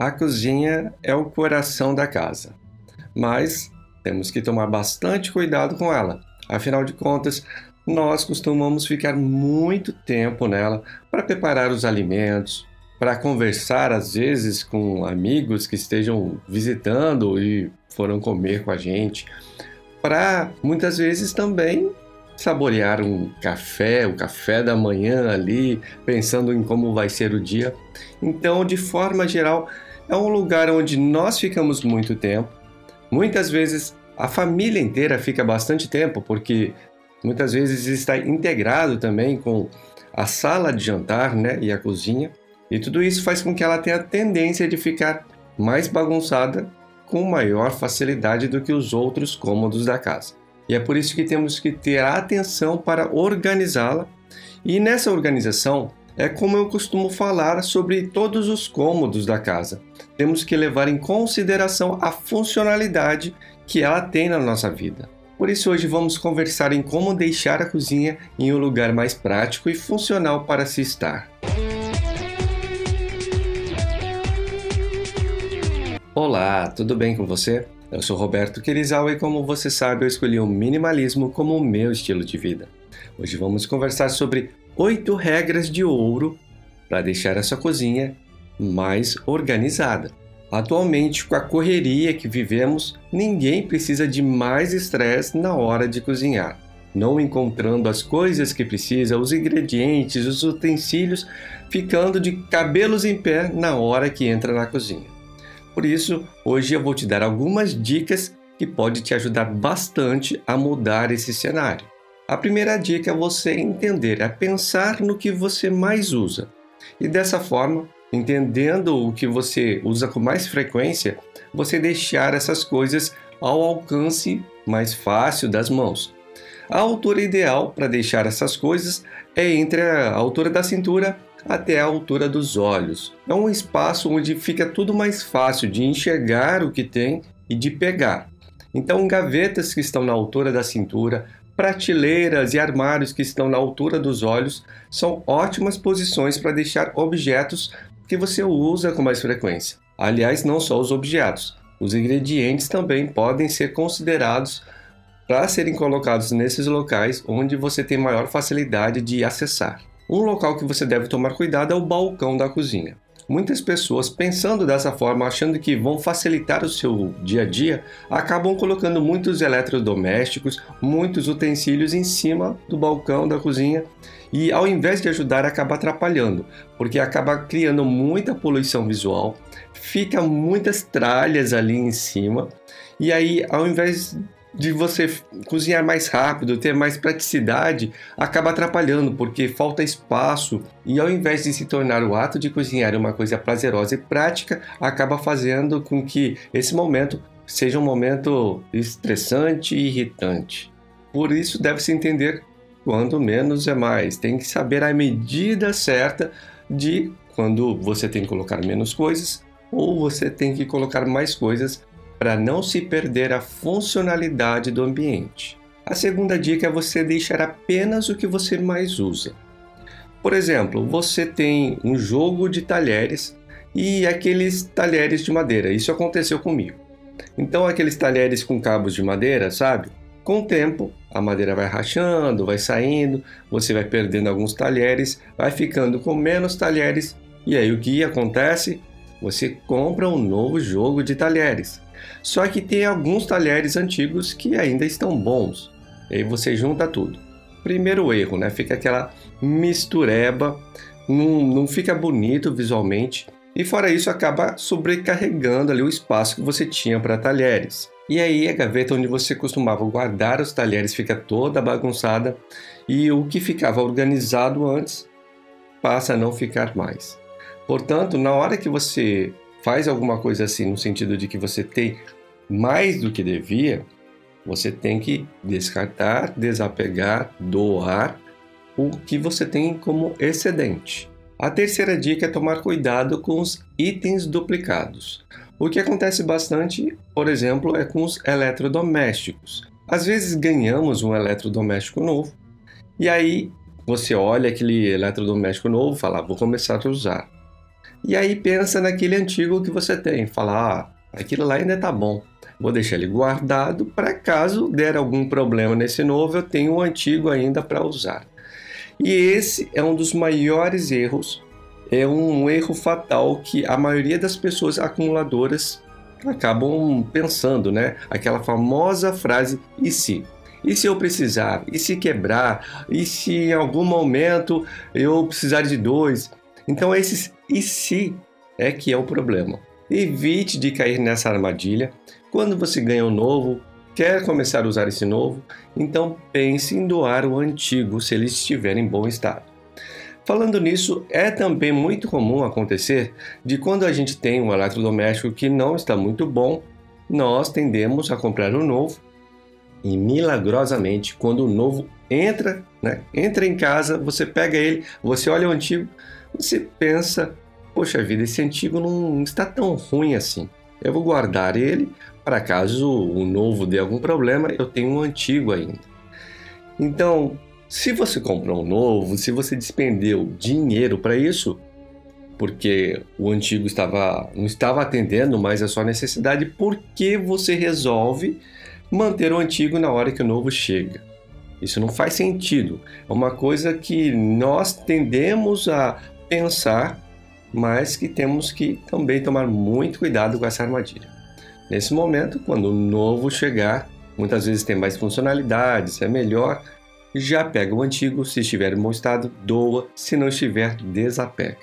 A cozinha é o coração da casa, mas temos que tomar bastante cuidado com ela. Afinal de contas, nós costumamos ficar muito tempo nela para preparar os alimentos, para conversar às vezes com amigos que estejam visitando e foram comer com a gente, para muitas vezes também saborear um café, o café da manhã ali, pensando em como vai ser o dia. Então, de forma geral, é um lugar onde nós ficamos muito tempo. Muitas vezes a família inteira fica bastante tempo, porque muitas vezes está integrado também com a sala de jantar né, e a cozinha. E tudo isso faz com que ela tenha a tendência de ficar mais bagunçada com maior facilidade do que os outros cômodos da casa. E é por isso que temos que ter atenção para organizá-la. E nessa organização, é como eu costumo falar sobre todos os cômodos da casa. Temos que levar em consideração a funcionalidade que ela tem na nossa vida. Por isso, hoje vamos conversar em como deixar a cozinha em um lugar mais prático e funcional para se estar. Olá, tudo bem com você? Eu sou Roberto Querizal e, como você sabe, eu escolhi o minimalismo como o meu estilo de vida. Hoje vamos conversar sobre oito regras de ouro para deixar a sua cozinha mais organizada. Atualmente, com a correria que vivemos, ninguém precisa de mais estresse na hora de cozinhar. Não encontrando as coisas que precisa, os ingredientes, os utensílios, ficando de cabelos em pé na hora que entra na cozinha. Por isso, hoje eu vou te dar algumas dicas que pode te ajudar bastante a mudar esse cenário. A primeira dica é você entender, é pensar no que você mais usa. E dessa forma, entendendo o que você usa com mais frequência, você deixar essas coisas ao alcance mais fácil das mãos. A altura ideal para deixar essas coisas é entre a altura da cintura até a altura dos olhos. É um espaço onde fica tudo mais fácil de enxergar o que tem e de pegar. Então, gavetas que estão na altura da cintura, prateleiras e armários que estão na altura dos olhos são ótimas posições para deixar objetos que você usa com mais frequência. Aliás, não só os objetos, os ingredientes também podem ser considerados para serem colocados nesses locais onde você tem maior facilidade de acessar. Um local que você deve tomar cuidado é o balcão da cozinha. Muitas pessoas, pensando dessa forma, achando que vão facilitar o seu dia a dia, acabam colocando muitos eletrodomésticos, muitos utensílios em cima do balcão da cozinha e, ao invés de ajudar, acaba atrapalhando, porque acaba criando muita poluição visual, fica muitas tralhas ali em cima e aí, ao invés de você cozinhar mais rápido, ter mais praticidade, acaba atrapalhando porque falta espaço e ao invés de se tornar o ato de cozinhar uma coisa prazerosa e prática, acaba fazendo com que esse momento seja um momento estressante e irritante. Por isso deve-se entender quando menos é mais. Tem que saber a medida certa de quando você tem que colocar menos coisas ou você tem que colocar mais coisas para não se perder a funcionalidade do ambiente. A segunda dica é você deixar apenas o que você mais usa. Por exemplo, você tem um jogo de talheres e aqueles talheres de madeira. Isso aconteceu comigo. Então, aqueles talheres com cabos de madeira, sabe? Com o tempo, a madeira vai rachando, vai saindo, você vai perdendo alguns talheres, vai ficando com menos talheres. E aí o que acontece? Você compra um novo jogo de talheres. Só que tem alguns talheres antigos que ainda estão bons. E aí você junta tudo. Primeiro erro, né? Fica aquela mistureba, não, não fica bonito visualmente. E fora isso, acaba sobrecarregando ali o espaço que você tinha para talheres. E aí a gaveta onde você costumava guardar os talheres fica toda bagunçada e o que ficava organizado antes passa a não ficar mais. Portanto, na hora que você faz alguma coisa assim no sentido de que você tem mais do que devia, você tem que descartar, desapegar, doar o que você tem como excedente. A terceira dica é tomar cuidado com os itens duplicados. O que acontece bastante, por exemplo, é com os eletrodomésticos. Às vezes ganhamos um eletrodoméstico novo e aí você olha aquele eletrodoméstico novo e fala: ah, vou começar a usar. E aí pensa naquele antigo que você tem, fala, ah, aquilo lá ainda tá bom. Vou deixar ele guardado para caso der algum problema nesse novo, eu tenho o antigo ainda para usar. E esse é um dos maiores erros, é um erro fatal que a maioria das pessoas acumuladoras acabam pensando, né? Aquela famosa frase e se? E se eu precisar? E se quebrar? E se em algum momento eu precisar de dois? Então esses e se é que é o problema. Evite de cair nessa armadilha. Quando você ganha um novo, quer começar a usar esse novo, então pense em doar o antigo se ele estiver em bom estado. Falando nisso, é também muito comum acontecer de quando a gente tem um eletrodoméstico que não está muito bom, nós tendemos a comprar um novo e milagrosamente quando o novo entra, né, entra em casa, você pega ele, você olha o antigo, você pensa, poxa vida, esse antigo não está tão ruim assim. Eu vou guardar ele para caso o novo dê algum problema, eu tenho um antigo ainda. Então, se você comprou um novo, se você despendeu dinheiro para isso, porque o antigo estava não estava atendendo mais a sua necessidade, por que você resolve manter o antigo na hora que o novo chega? Isso não faz sentido. É uma coisa que nós tendemos a pensar, mas que temos que também tomar muito cuidado com essa armadilha. Nesse momento, quando o novo chegar, muitas vezes tem mais funcionalidades, é melhor, já pega o antigo, se estiver em bom estado, doa, se não estiver, desapega.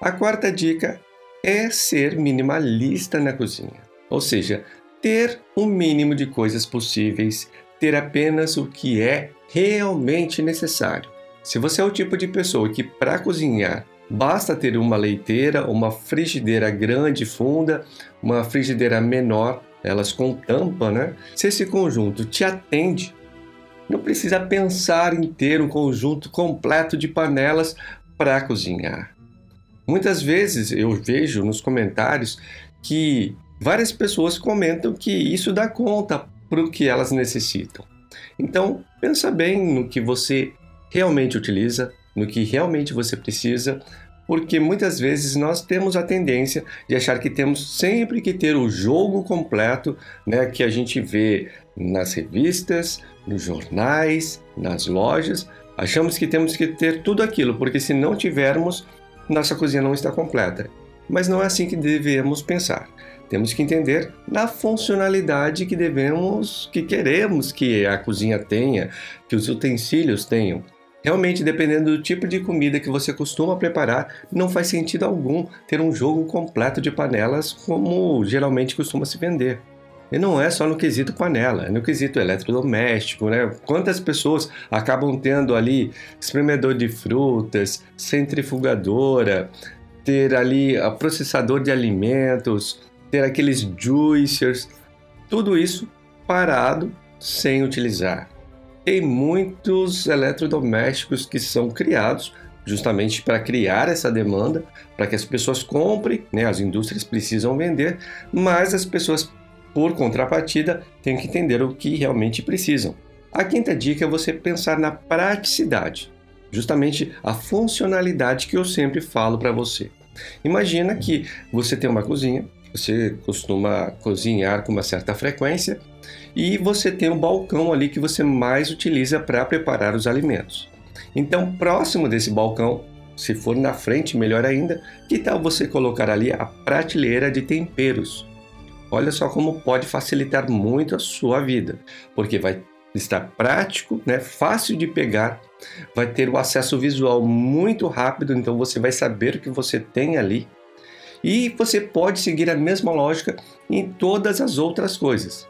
A quarta dica é ser minimalista na cozinha, ou seja, ter o mínimo de coisas possíveis, ter apenas o que é realmente necessário. Se você é o tipo de pessoa que para cozinhar Basta ter uma leiteira, uma frigideira grande funda, uma frigideira menor, elas com tampa, né? Se esse conjunto te atende, não precisa pensar em ter um conjunto completo de panelas para cozinhar. Muitas vezes eu vejo nos comentários que várias pessoas comentam que isso dá conta para o que elas necessitam. Então, pensa bem no que você realmente utiliza, no que realmente você precisa, porque muitas vezes nós temos a tendência de achar que temos sempre que ter o jogo completo, né, que a gente vê nas revistas, nos jornais, nas lojas. Achamos que temos que ter tudo aquilo, porque se não tivermos, nossa cozinha não está completa. Mas não é assim que devemos pensar. Temos que entender na funcionalidade que devemos, que queremos que a cozinha tenha, que os utensílios tenham. Realmente, dependendo do tipo de comida que você costuma preparar, não faz sentido algum ter um jogo completo de panelas como geralmente costuma se vender. E não é só no quesito panela, é no quesito eletrodoméstico, né? Quantas pessoas acabam tendo ali espremedor de frutas, centrifugadora, ter ali a processador de alimentos, ter aqueles juicers, tudo isso parado sem utilizar tem muitos eletrodomésticos que são criados justamente para criar essa demanda, para que as pessoas comprem, né? as indústrias precisam vender, mas as pessoas, por contrapartida, têm que entender o que realmente precisam. A quinta dica é você pensar na praticidade, justamente a funcionalidade que eu sempre falo para você. Imagina que você tem uma cozinha, você costuma cozinhar com uma certa frequência e você tem um balcão ali que você mais utiliza para preparar os alimentos. Então, próximo desse balcão, se for na frente, melhor ainda, que tal você colocar ali a prateleira de temperos? Olha só como pode facilitar muito a sua vida, porque vai estar prático, né, fácil de pegar, vai ter o acesso visual muito rápido, então você vai saber o que você tem ali. E você pode seguir a mesma lógica em todas as outras coisas.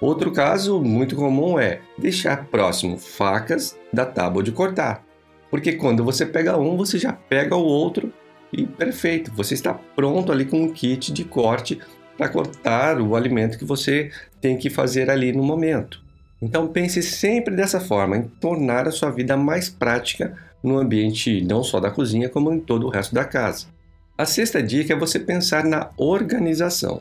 Outro caso muito comum é deixar próximo facas da tábua de cortar, porque quando você pega um, você já pega o outro e perfeito, você está pronto ali com um kit de corte para cortar o alimento que você tem que fazer ali no momento. Então pense sempre dessa forma, em tornar a sua vida mais prática no ambiente não só da cozinha, como em todo o resto da casa. A sexta dica é você pensar na organização.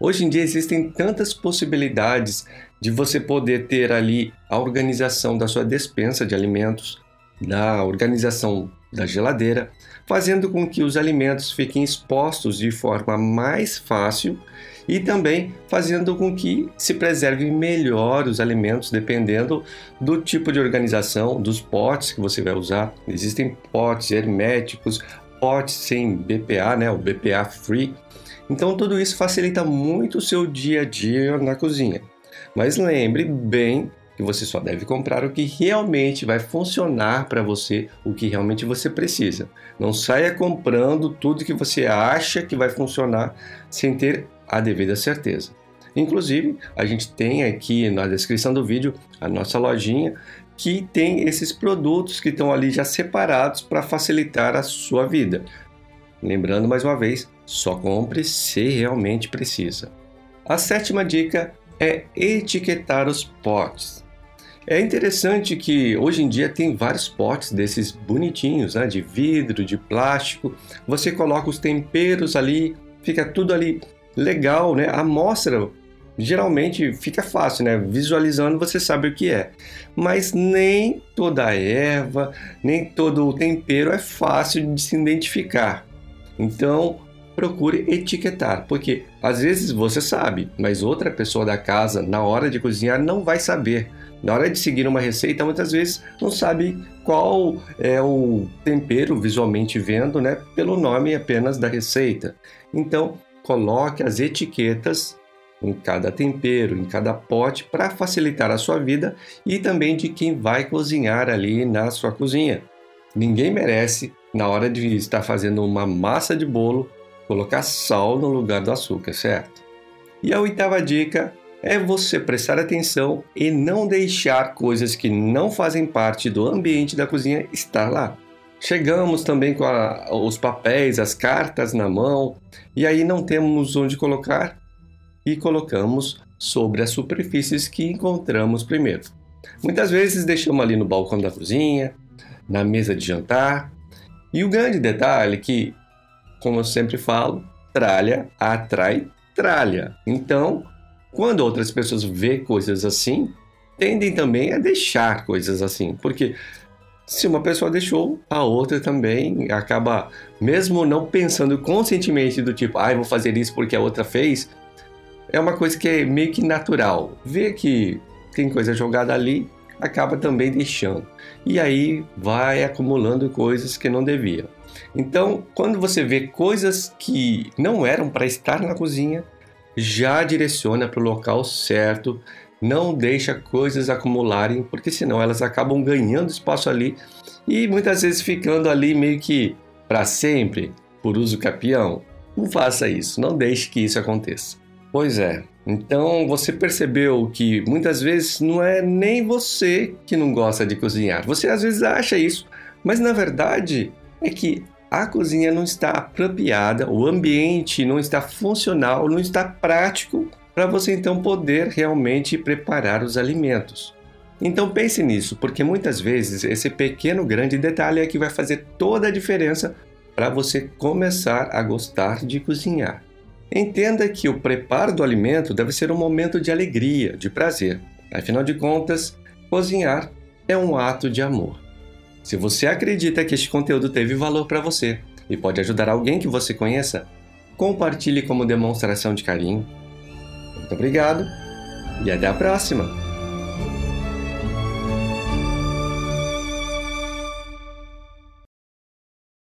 Hoje em dia existem tantas possibilidades de você poder ter ali a organização da sua despensa de alimentos, da organização da geladeira, fazendo com que os alimentos fiquem expostos de forma mais fácil e também fazendo com que se preserve melhor os alimentos dependendo do tipo de organização, dos potes que você vai usar. Existem potes herméticos, potes sem BPA, né, o BPA free. Então tudo isso facilita muito o seu dia a dia na cozinha. Mas lembre bem que você só deve comprar o que realmente vai funcionar para você, o que realmente você precisa. Não saia comprando tudo que você acha que vai funcionar sem ter a devida certeza. Inclusive, a gente tem aqui na descrição do vídeo a nossa lojinha que tem esses produtos que estão ali já separados para facilitar a sua vida. Lembrando mais uma vez, só compre se realmente precisa. A sétima dica é etiquetar os potes. É interessante que hoje em dia tem vários potes desses bonitinhos, né, de vidro, de plástico. Você coloca os temperos ali, fica tudo ali legal, né? A amostra geralmente fica fácil, né? Visualizando você sabe o que é. Mas nem toda erva, nem todo o tempero é fácil de se identificar. Então, procure etiquetar, porque às vezes você sabe, mas outra pessoa da casa, na hora de cozinhar, não vai saber. Na hora de seguir uma receita, muitas vezes não sabe qual é o tempero visualmente vendo, né, pelo nome apenas da receita. Então, coloque as etiquetas em cada tempero, em cada pote, para facilitar a sua vida e também de quem vai cozinhar ali na sua cozinha. Ninguém merece, na hora de estar fazendo uma massa de bolo, colocar sal no lugar do açúcar, certo? E a oitava dica é você prestar atenção e não deixar coisas que não fazem parte do ambiente da cozinha estar lá. Chegamos também com a, os papéis, as cartas na mão, e aí não temos onde colocar e colocamos sobre as superfícies que encontramos primeiro. Muitas vezes deixamos ali no balcão da cozinha, na mesa de jantar. E o grande detalhe é que, como eu sempre falo, tralha atrai tralha. Então, quando outras pessoas vê coisas assim, tendem também a deixar coisas assim, porque se uma pessoa deixou, a outra também acaba, mesmo não pensando conscientemente do tipo, ah, vou fazer isso porque a outra fez, é uma coisa que é meio que natural. Vê que tem coisa jogada ali, acaba também deixando. E aí vai acumulando coisas que não devia. Então, quando você vê coisas que não eram para estar na cozinha, já direciona para o local certo, não deixa coisas acumularem, porque senão elas acabam ganhando espaço ali e muitas vezes ficando ali meio que para sempre, por uso capião. Não faça isso, não deixe que isso aconteça. Pois é, então você percebeu que muitas vezes não é nem você que não gosta de cozinhar. Você às vezes acha isso, mas na verdade é que a cozinha não está apropriada, o ambiente não está funcional, não está prático para você então poder realmente preparar os alimentos. Então pense nisso, porque muitas vezes esse pequeno grande detalhe é que vai fazer toda a diferença para você começar a gostar de cozinhar. Entenda que o preparo do alimento deve ser um momento de alegria, de prazer. Afinal de contas, cozinhar é um ato de amor. Se você acredita que este conteúdo teve valor para você e pode ajudar alguém que você conheça, compartilhe como demonstração de carinho muito obrigado e até a próxima!